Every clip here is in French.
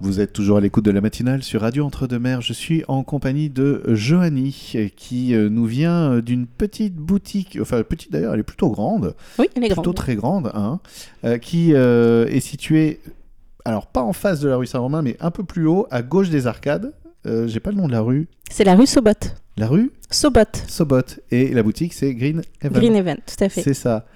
Vous êtes toujours à l'écoute de la matinale sur Radio Entre-deux-Mers. Je suis en compagnie de Johanny qui euh, nous vient euh, d'une petite boutique, enfin petite d'ailleurs, elle est plutôt grande, Oui, elle est plutôt grande. très grande, hein, euh, qui euh, est située, alors pas en face de la rue Saint-Romain, mais un peu plus haut, à gauche des arcades. Euh, J'ai pas le nom de la rue. C'est la rue Sobot. La rue Sobot. Sobot. Et la boutique, c'est Green Heaven. Green Event, tout à fait. C'est ça.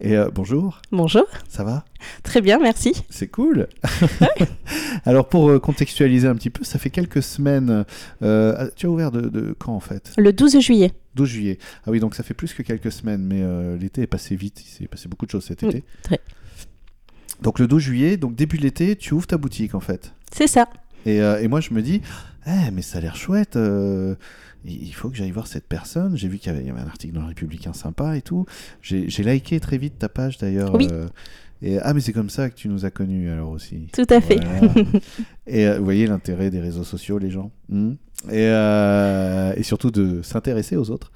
Et euh, bonjour, Bonjour. ça va? Très bien, merci. C'est cool. Alors pour euh, contextualiser un petit peu, ça fait quelques semaines. euh, tu as ouvert de, de quand en fait? Le 12 juillet. 12 juillet. Ah oui, donc ça fait plus que quelques semaines, mais euh, l'été est passé vite. Il s'est passé beaucoup de choses cet Oui, été. très. Donc le 12 juillet, donc début de l'été, tu ouvres ta boutique en fait? C'est ça. Et, euh, et moi je me dis, eh, mais ça a l'air chouette. euh, il faut que j'aille voir cette personne. J'ai vu qu'il y avait, il y avait un article dans le Républicain sympa et tout. J'ai liké très vite ta page d'ailleurs. Oui. euh, et, ah mais c'est comme ça que tu nous as connus alors aussi. Tout à fait. Voilà. et vous voyez l'intérêt des réseaux sociaux, les gens. Hmm. et, et surtout de s'intéresser aux autres.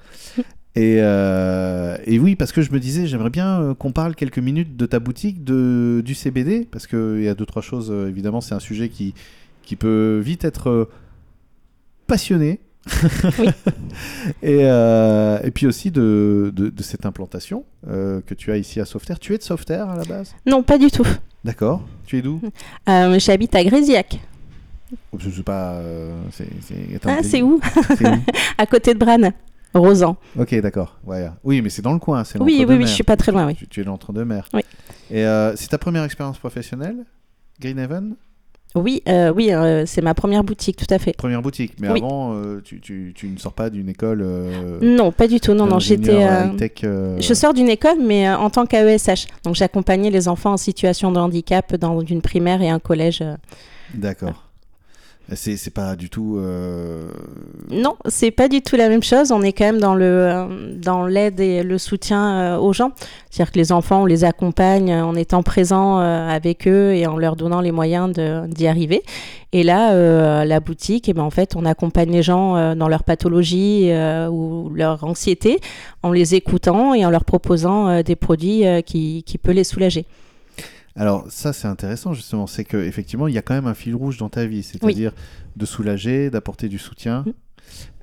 Et, euh, et oui, parce que je me disais, j'aimerais bien qu'on parle quelques minutes de ta boutique, de, du CBD, parce qu'il y a deux, trois choses, évidemment, c'est un sujet qui, qui peut vite être euh, passionné. et, euh, et puis aussi de, de, de cette implantation euh, que tu as ici à Sauveterre. Tu es de Sauveterre à la base? Non, pas du tout. D'accord. Tu es d'où? Euh, J'habite à Grésiac. Je sais pas. c'est, Ah, c'est où? À côté de Branne. Rosan. Ok, d'accord. Oui, mais c'est dans le coin. C'est Oui, oui, oui, je suis pas très loin, oui. Tu, tu es l'entre-deux-mers. Oui. Et c'est ta première expérience professionnelle Greenhaven Oui, euh, oui, euh, c'est ma première boutique, tout à fait. Première boutique. Mais Oui. avant, euh, tu, tu, tu ne sors pas d'une école. euh, Non, pas du tout. Non, non, j'étais. euh, Je sors d'une école, mais en tant qu'AESH. Donc, j'accompagnais les enfants en situation de handicap dans une primaire et un collège. D'accord. C'est, pas du tout. euh, Non, c'est pas du tout la même chose. On est quand même dans euh, l'aide et le soutien euh, aux gens. C'est-à-dire que les enfants, on les accompagne en étant présents euh, avec eux et en leur donnant les moyens d'y arriver. Et là, la boutique, eh ben, en fait, on accompagne les gens dans leur pathologie ou leur anxiété en les écoutant et en leur proposant des produits qui, qui peuvent les soulager. Alors ça c'est intéressant justement, c'est que effectivement il y a quand même un fil rouge dans ta vie, c'est-à-dire de soulager, d'apporter du soutien. Mm.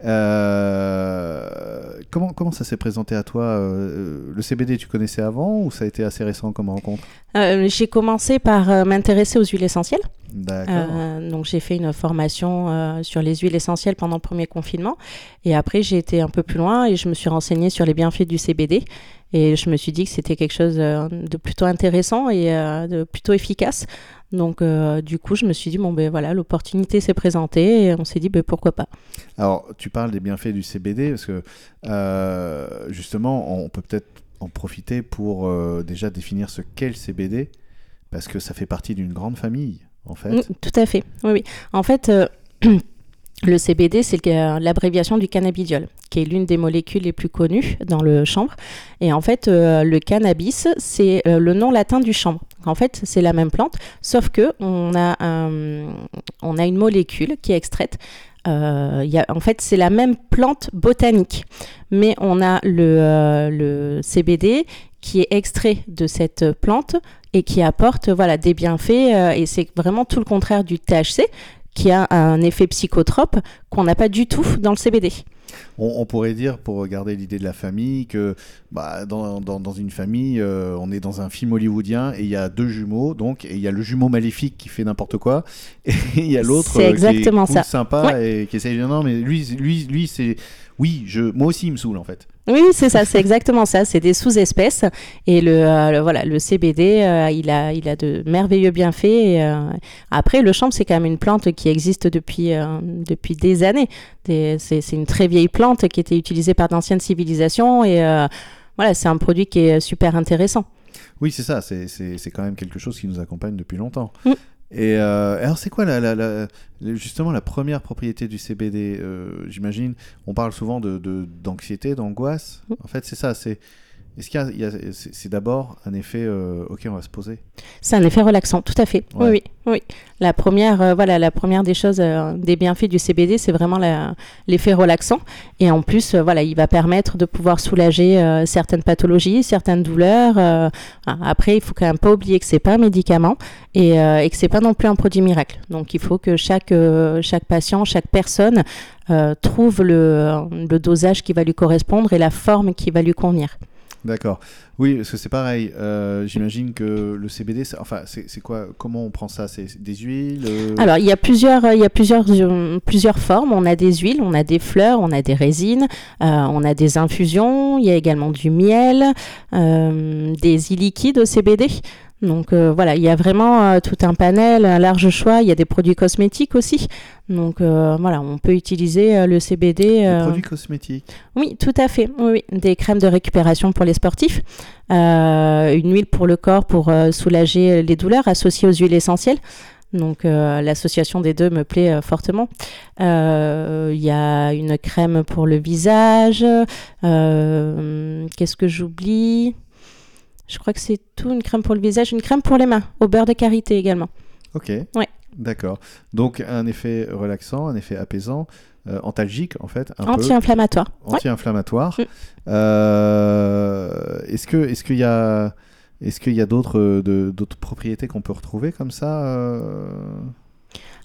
Euh, comment comment ça s'est présenté à toi euh, Le CBD tu connaissais avant ou ça a été assez récent comme rencontre? Euh, j'ai commencé par m'intéresser aux huiles essentielles. Euh, donc j'ai fait une formation euh, sur les huiles essentielles pendant le premier confinement et après j'ai été un peu plus loin et je me suis renseignée sur les bienfaits du CBD et je me suis dit que c'était quelque chose euh, de plutôt intéressant et euh, de plutôt efficace. Donc euh, du coup je me suis dit bon ben voilà l'opportunité s'est présentée et on s'est dit ben pourquoi pas. Alors tu parles des bienfaits du CBD parce que euh, justement on peut peut-être en profiter pour déjà définir ce qu'est le CBD parce que ça fait partie d'une grande famille Mm, tout à fait. Oui, oui. En fait, euh, le CBD, c'est le- l'abréviation du cannabidiol, qui est l'une des molécules les plus connues dans le chanvre. Et en fait, euh, le cannabis, c'est euh, le nom latin du chanvre. En fait, c'est la même plante, sauf que on a une molécule qui est extraite. Euh, y a, en fait, c'est la même plante botanique, mais on a le, euh, CBD qui est extrait de cette plante et qui apporte voilà des bienfaits euh, et c'est vraiment tout le contraire du THC qui a un effet psychotrope qu'on n'a pas du tout dans le CBD. On, on pourrait dire, pour garder l'idée de la famille, que bah, dans, dans- dans une famille, euh, on est dans un film hollywoodien et il y a deux jumeaux, donc et il y a le jumeau maléfique qui fait n'importe quoi, et il y a l'autre euh, qui est cool, sympa et qui essaye de non mais lui, lui, lui c'est oui, je, moi aussi il me saoule en fait. Oui, c'est ça, c'est exactement ça. C'est des sous-espèces et le, euh, le- voilà le CBD, euh, il a il a de merveilleux bienfaits. et, euh, après, le chanvre, c'est quand même une plante qui existe depuis depuis des années. C'est une très vieille plante qui était utilisée par d'anciennes civilisations et voilà, c'est un produit qui est super intéressant. Oui, c'est ça, c'est quand même quelque chose qui nous accompagne depuis longtemps. Mm. Et euh, alors, c'est quoi la, la- la- la- justement la première propriété du CBD Euh, J'imagine, on parle souvent de de- d'anxiété, d'angoisse. Mm. En fait, c'est ça. C'est Est-ce qu'il y a, c'est d'abord un effet, euh, ok, on va se poser. C'est un effet relaxant, tout à fait. Ouais. Oui, oui, oui. La première, euh, voilà, la première des choses, euh, des bienfaits du CBD, c'est vraiment l'effet relaxant. Et en plus, euh, voilà, il va permettre de pouvoir soulager certaines pathologies, certaines douleurs. ah, après, il faut quand même pas oublier que c'est pas un médicament et, et que c'est pas non plus un produit miracle. Donc, il faut que chaque chaque patient, chaque personne trouve le, le dosage qui va lui correspondre et la forme qui va lui convenir. D'accord. Oui, parce que c'est pareil. euh, J'imagine que le CBD, enfin, c'est quoi Comment on prend ça? C'est des huiles euh, Alors, il y a plusieurs, il y a plusieurs, euh, plusieurs formes. On a des huiles, on a des fleurs, on a des résines, euh, on a des infusions. Il y a également du miel, euh, des e-liquides au CBD. Donc euh, voilà, il y a vraiment euh, tout un panel, un large choix. Il y a des produits cosmétiques aussi. Donc euh, voilà, on peut utiliser le CBD. des produits cosmétiques. oui, tout à fait. Oui, oui. Des crèmes de récupération pour les sportifs, une huile pour le corps pour soulager les douleurs associées aux huiles essentielles. Donc euh, l'association des deux me plaît euh, fortement. Euh, Il y a une crème pour le visage. Euh, Qu'est-ce que j'oublie? Je crois que c'est tout. Une crème pour le visage, une crème pour les mains, au beurre de karité également. Ok. Ouais. D'accord. Donc un effet relaxant, un effet apaisant, euh, antalgique en fait, Anti-inflammatoire. Ouais. anti-inflammatoire. Mm. Euh, est-ce que est-ce qu'il y a est-ce qu'il y a d'autres de- d'autres propriétés qu'on peut retrouver comme ça euh?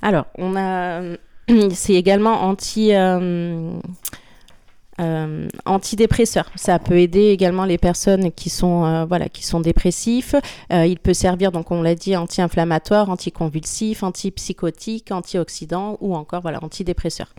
Alors, on a. C'est également anti. Euh, euh. Ça peut aider également les personnes qui sont, euh, voilà, qui sont dépressifs. Euh, il peut servir, donc on l'a dit, anti-inflammatoire, anticonvulsif, antipsychotique, antioxydant ou encore voilà, antidépresseur.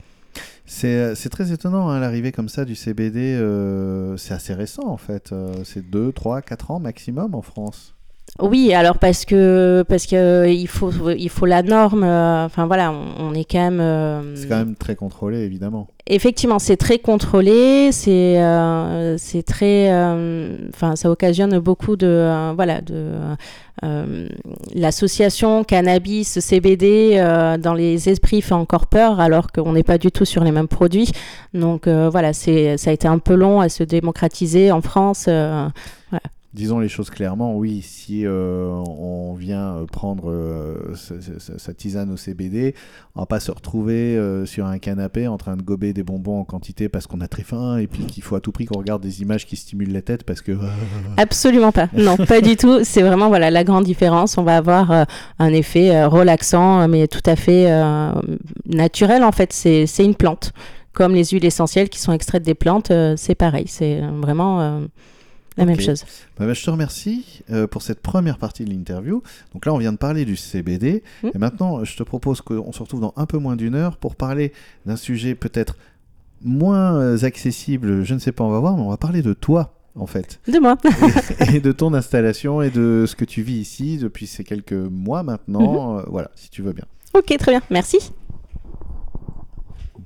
C'est c'est très étonnant hein, l'arrivée comme ça du CBD. euh, c'est assez récent en fait. euh, c'est 2, 3, 4 ans maximum en France. Oui, alors parce que parce que euh, il faut il faut la norme. euh, Enfin voilà, on, on est quand même. euh, C'est quand même très contrôlé évidemment. Effectivement, c'est très contrôlé, c'est c'est très, enfin, ça occasionne beaucoup de, voilà, de l'association cannabis CBD dans les esprits fait encore peur, alors qu'on n'est pas du tout sur les mêmes produits. Donc voilà, c'est ça a été un peu long à se démocratiser en France. euh, Disons les choses clairement, oui, si euh, on vient euh, prendre euh, sa, sa- sa tisane au CBD, on va pas se retrouver euh, sur un canapé en train de gober des bonbons en quantité parce qu'on a très faim et puis qu'il faut à tout prix qu'on regarde des images qui stimulent la tête parce que... Absolument pas. Non, pas du tout. C'est vraiment voilà la grande différence. On va avoir un effet relaxant, mais tout à fait naturel en fait. C'est une plante. Comme les huiles essentielles qui sont extraites des plantes, c'est pareil. C'est vraiment la même chose. Bah, bah, je te remercie euh, pour cette première partie de l'interview. Donc là, on vient de parler du CBD. Mm. Et maintenant, je te propose qu'on se retrouve dans un peu moins d'une heure pour parler d'un sujet peut-être moins euh, accessible. Je ne sais pas, on va voir, mais on va parler de toi, en fait. De moi. et de ton installation et de ce que tu vis ici depuis ces quelques mois maintenant. Euh, voilà, si tu veux bien. ok, très bien. Merci.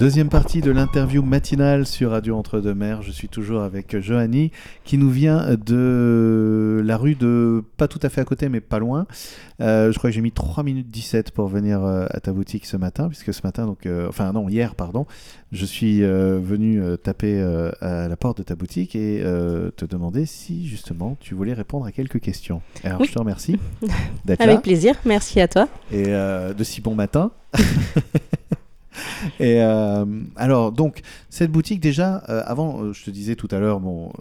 Deuxième partie de l'interview matinale sur Radio Entre-deux-Mers. Je suis toujours avec Johanny qui nous vient de la rue de, pas tout à fait à côté, mais pas loin. Euh, je crois que j'ai mis 3 minutes 17 pour venir euh, à ta boutique ce matin, puisque ce matin, donc, euh, enfin non, hier, pardon, je suis euh, venu taper à la porte de ta boutique et te demander si justement tu voulais répondre à quelques questions. Alors Oui. je te remercie d'être là Avec plaisir. Merci à toi. et de si bon matin. et euh, alors donc cette boutique déjà euh, avant euh, je te disais tout à l'heure bon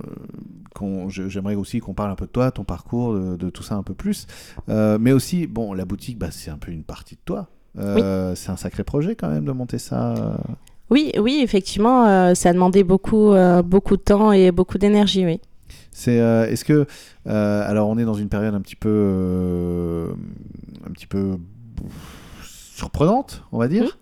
j'aimerais aussi qu'on parle un peu de toi ton parcours de, de tout ça un peu plus mais aussi bon la boutique bah, c'est un peu une partie de toi Euh, c'est un sacré projet quand même de monter ça. Oui, oui, effectivement, ça a demandé beaucoup, beaucoup de temps et beaucoup d'énergie, oui. C'est est-ce que alors on est dans une période un petit peu un petit peu surprenante, on va dire.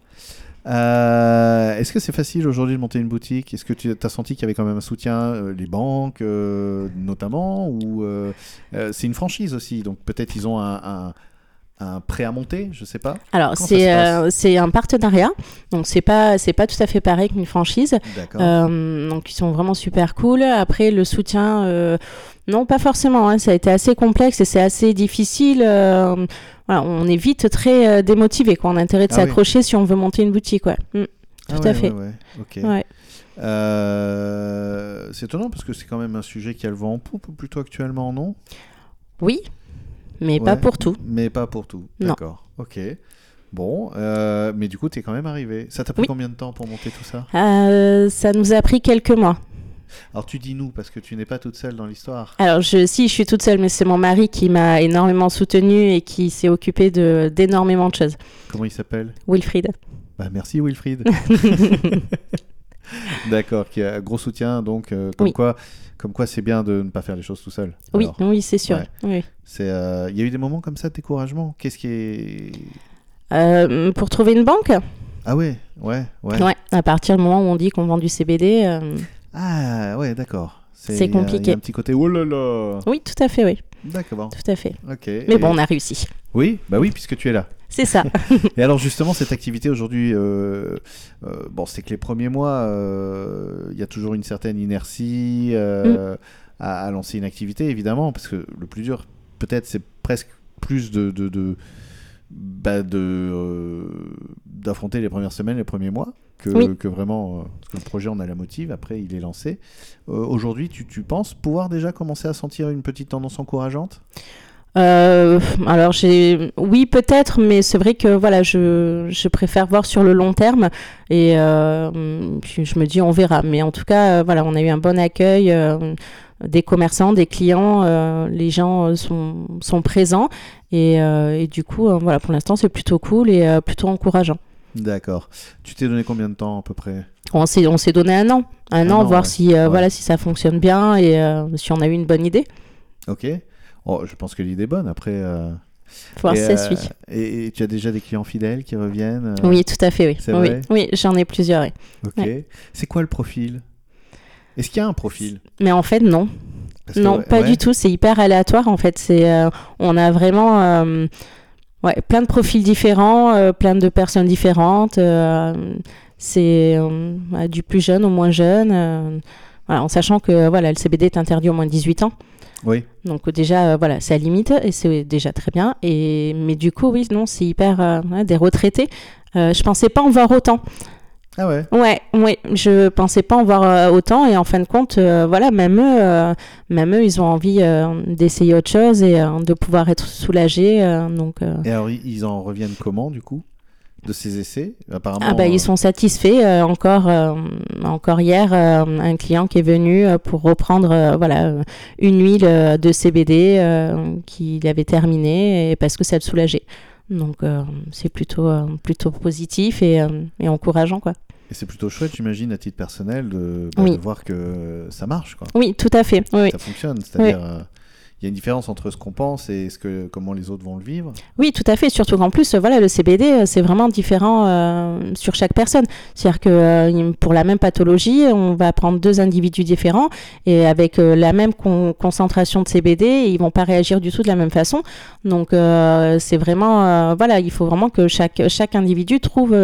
Euh, est-ce que c'est facile aujourd'hui de monter une boutique? Est-ce que tu as senti qu'il y avait quand même un soutien, euh, les banques euh, notamment, ou c'est une franchise aussi, donc peut-être ils ont un, un, un prêt à monter, je sais pas. Alors, c'est euh, un partenariat, donc c'est pas, c'est pas tout à fait pareil qu'une franchise. Euh, donc ils sont vraiment super cool. Après le soutien, euh, non pas forcément. hein. Ça a été assez complexe et c'est assez difficile. euh, voilà, on est vite très euh, démotivé. Quoi. On a intérêt de Ah oui. s'accrocher si on veut monter une boutique. Ouais. Mm. tout Ah à ouais, fait. ouais, ouais, ok. Ouais. Euh, c'est étonnant parce que c'est quand même un sujet qui a le vent en poupe plutôt actuellement, non? Oui, mais pas pour tout. Mais pas pour tout. Non. D'accord. Ok. Bon, mais du coup, t'es quand même arrivé. Ça t'a pris Oui. combien de temps pour monter tout ça? Ça nous a pris quelques mois. Alors tu dis nous parce que tu n'es pas toute seule dans l'histoire. Alors, je, si, je suis toute seule, mais c'est mon mari qui m'a énormément soutenue et qui s'est occupé de- d'énormément de choses. Comment il s'appelle? Wilfried. Bah merci Wilfried. D'accord, qui a un gros soutien donc euh, comme Oui. quoi comme quoi c'est bien de ne pas faire les choses tout seul. Oui, Alors, oui, c'est sûr. ouais. Oui. euh, il y a eu des moments comme ça de découragement? Qu'est-ce qui est Euh, pour trouver une banque? Ah ouais, ouais, ouais. Ouais, à partir du moment où on dit qu'on vend du CBD. Ah ouais, d'accord. C'est il y a- Il y compliqué. a un petit côté oh là là. Oui, tout à fait, oui. D'accord. Tout à fait. Ok. Mais Et- bon, on a réussi. Oui, bah oui, puisque tu es là. C'est ça. Et alors justement, cette activité aujourd'hui, euh, euh, bon, c'est que les premiers mois, euh, il y a toujours une certaine inertie Mm. à, à lancer une activité, évidemment, parce que le plus dur, peut-être, c'est presque plus de, de, de- bah, de, d'affronter les premières semaines, les premiers mois, que, Oui. que vraiment, euh, parce que le projet, on a la motive, après, il est lancé. Euh, aujourd'hui, tu, tu penses pouvoir déjà commencer à sentir une petite tendance encourageante? Euh, alors j'ai oui peut-être mais c'est vrai que voilà je, je préfère voir sur le long terme. Et euh, puis je me dis on verra. Mais en tout cas euh, voilà on a eu un bon accueil des commerçants des clients les gens sont, sont présents. Et, et du coup voilà pour l'instant c'est plutôt cool et plutôt encourageant D'accord. Tu t'es donné combien de temps à peu près? On s'est on s'est donné un an un, Un an, an, voir ouais. si euh, Ouais. voilà si ça fonctionne bien et euh, si on a eu une bonne idée Ok. Oh, je pense que l'idée est bonne. Après, euh, voir et, ça euh, suit et, et tu as déjà des clients fidèles qui reviennent oui tout à fait oui c'est oui, j'en ai plusieurs oui. Ok. C'est quoi le profil? Est-ce qu'il y a un profil? Mais en fait non Parce Non, pas du tout. C'est hyper aléatoire en fait. C'est, on a vraiment ouais, plein de profils différents, euh, plein de personnes différentes. euh, c'est euh, du plus jeune au moins jeune. voilà, en sachant que voilà, le CBD est interdit au moins de 18 ans. Oui. Donc déjà, euh, voilà, c'est à limite et c'est déjà très bien. Et mais du coup, oui, non, c'est hyper euh, des retraités. Euh, je pensais pas en voir autant. Ah ouais. Ouais, ouais, je pensais pas en voir euh, autant et en fin de compte, euh, voilà, même eux, euh, même eux, ils ont envie d'essayer autre chose et de pouvoir être soulagés. donc, Et alors, ils- en reviennent comment du coup de ces essais? Apparemment. ah bah ils sont satisfaits. encore, encore hier, un client qui est venu pour reprendre, voilà, une huile de CBD qu'il avait terminée et parce que ça le soulageait. Donc euh, c'est plutôt, euh, plutôt positif et, euh, et encourageant quoi. Et c'est plutôt chouette, j'imagine, à titre personnel, de, bah, Oui. de voir que ça marche, quoi. Oui, tout à fait. Oui. Ça fonctionne. C'est-à-dire, euh, il y a une différence entre ce qu'on pense et ce que, comment les autres vont le vivre. Oui, tout à fait. Surtout qu'en plus, euh, voilà, le CBD, euh, c'est vraiment différent euh, sur chaque personne. C'est-à-dire que pour la même pathologie, on va prendre deux individus différents et avec la même con- concentration de CBD, ils vont pas réagir du tout de la même façon. Donc, c'est vraiment, voilà, il faut vraiment que chaque chaque individu trouve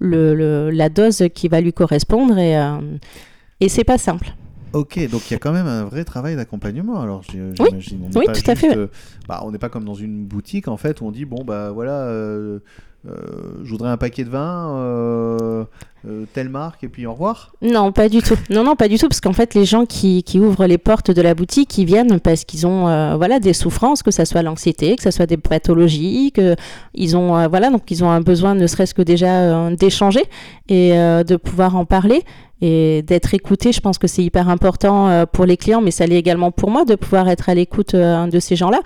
la dose qui va lui correspondre et et c'est pas simple. Ok, donc il y a quand même un vrai travail d'accompagnement. Alors j'ai- Oui, j'imagine. On n'est oui, pas tout à fait, juste, ouais. euh, bah, on n'est pas comme dans une boutique en fait où on dit bon bah voilà, euh, euh, je voudrais un paquet de vin, euh, euh, telle marque et puis au revoir. Non, pas du tout. Non, non, pas du tout, parce qu'en fait, les gens qui, qui ouvrent les portes de la boutique, ils viennent parce qu'ils ont, euh, voilà, des souffrances, que ça soit l'anxiété, que ça soit des pathologies, que ils ont, euh, voilà, donc ont un besoin, ne serait-ce que déjà d'échanger et de pouvoir en parler et d'être écouté. Je pense que c'est hyper important pour les clients, mais ça l'est également pour moi de pouvoir être à l'écoute de ces gens-là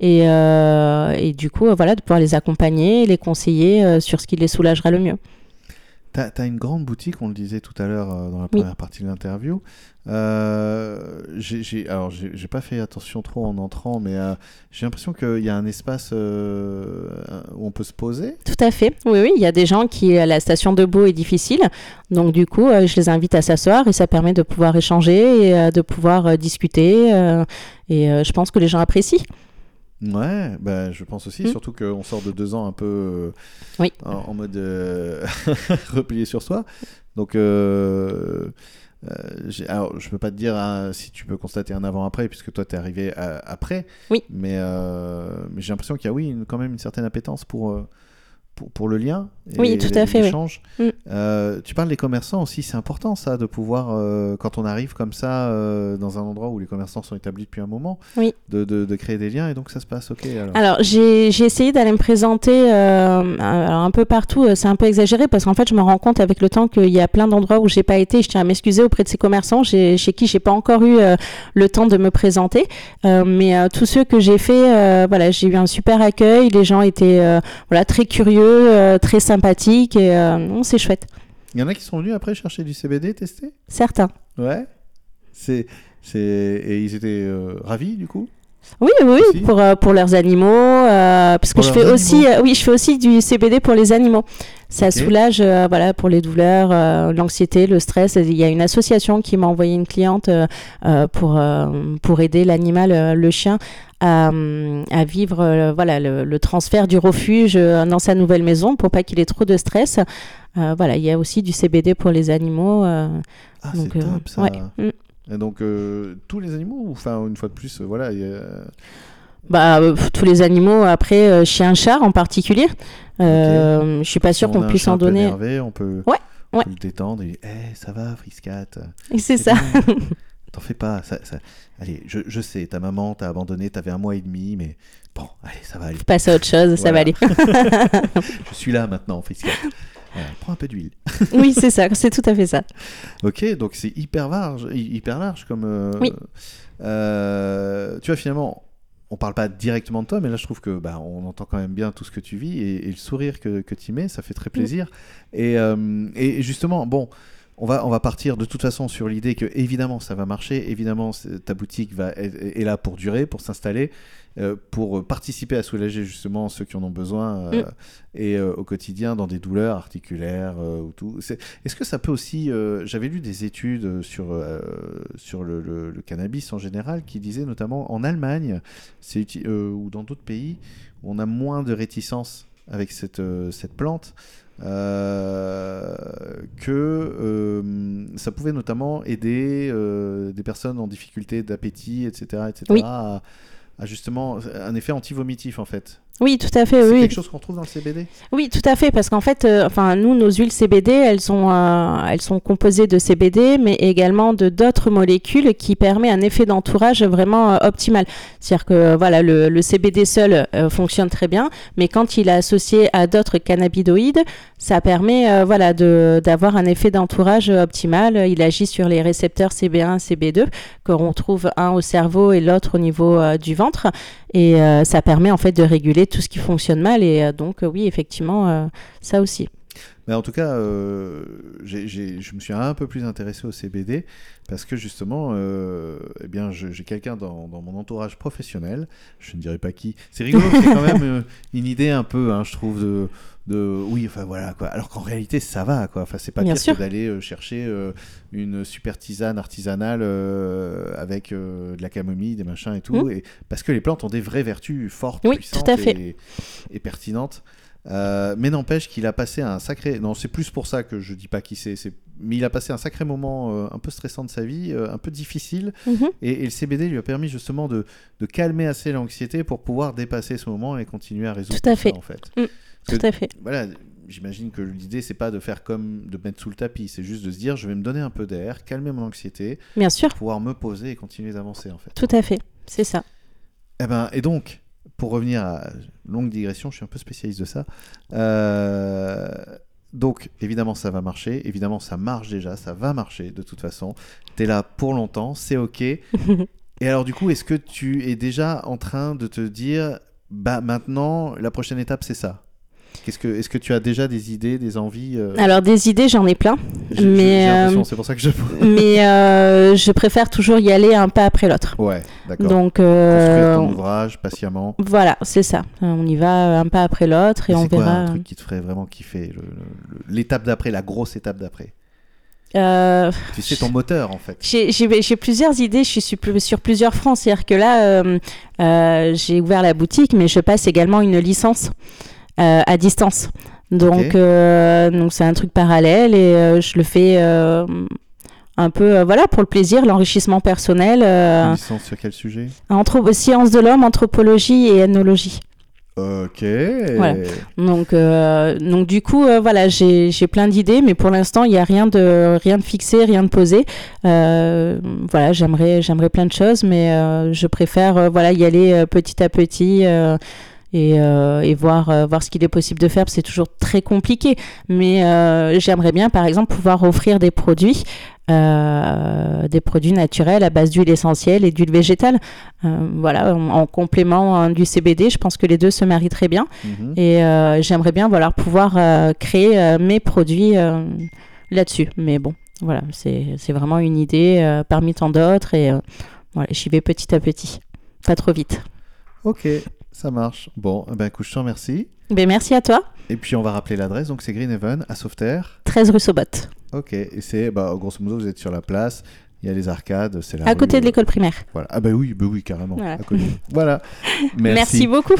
et, et du coup, voilà, de pouvoir les accompagner, les conseiller sur ce qui les soulagera le mieux. T'as as une grande boutique, on le disait tout à l'heure euh, dans la Oui. première partie de l'interview. Euh, j'ai- alors j'ai pas fait attention trop en entrant, mais euh, j'ai l'impression qu'il y a un espace euh, où on peut se poser. Tout à fait. Oui, oui. Il y a des gens qui, la station debout est difficile. Donc, du coup, je les invite à s'asseoir et ça permet de pouvoir échanger et de pouvoir discuter. et je pense que les gens apprécient. Ouais, bah, je pense aussi, Mm. surtout qu'on sort de deux ans un peu euh, Oui. en, en mode euh, replié sur soi. Donc, euh, euh, alors, je peux pas te dire hein, si tu peux constater un avant-après, puisque toi, tu es arrivé à- après. Oui. Mais, euh, mais j'ai l'impression qu'il y a, oui, une- quand même une certaine appétence pour, euh, pour, pour le lien. et Oui, tout à fait, l'échange. Mm. Euh, tu parles des commerçants aussi, c'est important ça, de pouvoir, euh, quand on arrive comme ça euh, dans un endroit où les commerçants sont établis depuis un moment, Oui. de, de, de créer des liens et donc ça se passe ok. Alors. Alors, j'ai j'ai essayé d'aller me présenter alors, un peu partout. C'est un peu exagéré parce qu'en fait, je me rends compte avec le temps qu'il y a plein d'endroits où j'ai pas été. Je tiens à m'excuser auprès de ces commerçants chez qui j'ai pas encore eu le temps de me présenter. Mais tous ceux que j'ai fait, voilà, j'ai eu un super accueil. Les gens étaient voilà très curieux, euh, très sympathiques et euh, non, c'est chouette. Il y en a qui sont venus après chercher du CBD tester? Certains. Ouais. C'est, c'est... Et ils étaient euh, ravis du coup? Oui, oui, Aussi pour, euh, pour leurs animaux, euh, parce que Pour je fais aussi, euh, oui, je fais aussi du CBD pour les animaux. Ça soulage, voilà, pour les douleurs, l'anxiété, le stress. Il y a une association qui m'a envoyé une cliente pour pour aider l'animal, le chien, à, à vivre, voilà, le, le transfert du refuge dans sa nouvelle maison pour pas qu'il ait trop de stress. Voilà, il y a aussi du CBD pour les animaux. Ah, c'est top ça. ouais. Mm. Et donc euh, tous les animaux, ou enfin une fois de plus, euh, voilà. il y a- Bah, euh, tous les animaux, après, chien, chat en particulier. Euh, Je suis pas si on qu'on puisse en donner. énervé, on peut, Ouais, on ouais. peut le détendre et Eh, ça va, Friscat. Et C'est ça. T'en fais pas. Ça, ça- Allez, je, je sais, ta maman t'a abandonné, t'avais un mois et demi, mais bon, allez, ça va aller. Passe à autre chose, ça va aller. Je suis là maintenant, Friscat. Prends un peu d'huile. oui, c'est ça, c'est tout à fait ça. Ok, donc c'est hyper large, hy- hyper large comme. euh, Oui. euh, tu vois, finalement, on parle pas directement de toi, mais là, je trouve que bah, on entend quand même bien tout ce que tu vis et, et le sourire que, que tu mets, ça fait très plaisir. Et, euh, et justement, bon. On va, on va partir de toute façon sur l'idée que évidemment ça va marcher, évidemment ta boutique va, est, est là pour durer, pour s'installer, euh, pour participer à soulager justement ceux qui en ont besoin euh, et euh, au quotidien dans des douleurs articulaires ou tout. Est-ce que ça peut aussi, j'avais lu des études sur, sur le, le- le cannabis en général qui disaient notamment en Allemagne ou dans d'autres pays où on a moins de réticence avec cette, cette plante. Euh, que euh, ça pouvait notamment aider euh, des personnes en difficulté d'appétit, etc., etc., Oui. à, à justement un effet anti-vomitif en fait. Oui, tout à fait, C'est oui. quelque chose qu'on trouve dans le CBD Oui, tout à fait, parce qu'en fait, euh, enfin, nous, nos huiles CBD, elles sont, euh, elles sont composées de CBD, mais également de d'autres molécules qui permettent un effet d'entourage vraiment euh, optimal. C'est-à-dire que voilà, le, le CBD seul fonctionne très bien, mais quand il est associé à d'autres cannabinoïdes, ça permet voilà de d'avoir un effet d'entourage optimal. Il agit sur les récepteurs CB1, CB2 que l'on trouve un au cerveau et l'autre au niveau du ventre. Et euh, ça permet en fait de réguler tout ce qui fonctionne mal. Et euh, donc, euh, oui, effectivement, ça aussi. Mais en tout cas, euh, je me suis un peu plus intéressé au CBD parce que justement, euh, eh bien, j'ai quelqu'un dans, dans mon entourage professionnel, je ne dirais pas qui. C'est rigolo, c'est quand même une idée un peu, hein, je trouve, de, de oui, enfin voilà quoi. Alors qu'en réalité, ça va quoi. Enfin, c'est pas Bien pire sûr. que d'aller euh, chercher euh, une super tisane artisanale euh, avec euh, de la camomille, des machins et tout, et parce que les plantes ont des vraies vertus fortes, Oui, puissantes tout à fait. et, et pertinentes. Mais n'empêche qu'il a passé un sacré. Non, c'est plus pour ça que je dis pas qui c'est. c'est- Mais il a passé un sacré moment euh, un peu stressant de sa vie, euh, un peu difficile. Mhm. Et, et le CBD lui a permis justement de, de calmer assez l'anxiété pour pouvoir dépasser ce moment et continuer à résoudre Tout à ça, fait. en fait. Mm, Tout à fait. Voilà, j'imagine que l'idée c'est pas de faire comme de mettre sous le tapis, c'est juste de se dire je vais me donner un peu d'air, calmer mon anxiété, Bien sûr, pour pouvoir me poser et continuer d'avancer en fait. tout à fait. C'est ça. Eh ben, et donc, pour revenir à longue digression, je suis un peu spécialiste de ça. Euh, donc, évidemment, ça va marcher. Évidemment, ça marche déjà. Ça va marcher de toute façon. Tu es là pour longtemps. C'est OK. Et alors, du coup, est-ce que tu es déjà en train de te dire, bah maintenant, la prochaine étape, c'est ça? Qu'est-ce que, Est-ce que tu as déjà des idées, des envies euh, Alors, des idées, j'en ai plein. j'ai- j'ai- mais, j'ai euh, c'est pour ça que je. mais euh, je préfère toujours y aller un pas après l'autre. Ouais, d'accord. Donc, Construire euh, ton ouvrage patiemment. voilà, c'est ça. On y va un pas après l'autre et Et on c'est quoi verra. un truc qui te ferait vraiment kiffer le- le- le- L'étape d'après, la grosse étape d'après? Euh, Tu sais ton moteur en fait. J'ai j'ai- j'ai plusieurs idées, je suis sur, sur plusieurs fronts. C'est-à-dire que là, euh, euh, j'ai ouvert la boutique, mais je passe également une licence euh, à distance. Donc, euh, donc c'est un truc parallèle et euh, je le fais euh, un peu, euh, voilà, pour le plaisir, l'enrichissement personnel. Une Euh, licence sur quel sujet? anthro- sciences de l'homme, anthropologie et ethnologie. Ok. Voilà. Donc, euh, donc du coup, euh, voilà, j'ai plein d'idées, mais pour l'instant, il n'y a rien de, rien de fixé, rien de posé. Euh, voilà, j'aimerais, j'aimerais plein de choses, mais euh, je préfère euh, voilà, y aller euh, petit à petit. Euh, et, euh, et voir, euh, voir ce qu'il est possible de faire. C'est toujours très compliqué, mais euh, j'aimerais bien, par exemple, pouvoir offrir des produits, des produits naturels à base d'huile essentielle et d'huile végétale. Voilà, en, en complément hein, du CBD, je pense que les deux se marient très bien. Mhm. Et j'aimerais bien voilà, pouvoir créer mes produits là-dessus. Mais bon, voilà, c'est c'est vraiment une idée parmi tant d'autres et voilà, j'y vais petit à petit, pas trop vite. Ok, ça marche. Bon, eh ben écoute, je te remercie. Ben, merci à toi, Et puis on va rappeler l'adresse, donc c'est Greenhaven à Sauveterre. 13 rue Sobot, Ok, et c'est, bah, grosso modo, vous êtes sur la place, il y a les arcades, c'est la à côté de l'école primaire. Voilà. Ah bah oui, bah oui, carrément. Voilà. à côté. voilà. Merci beaucoup.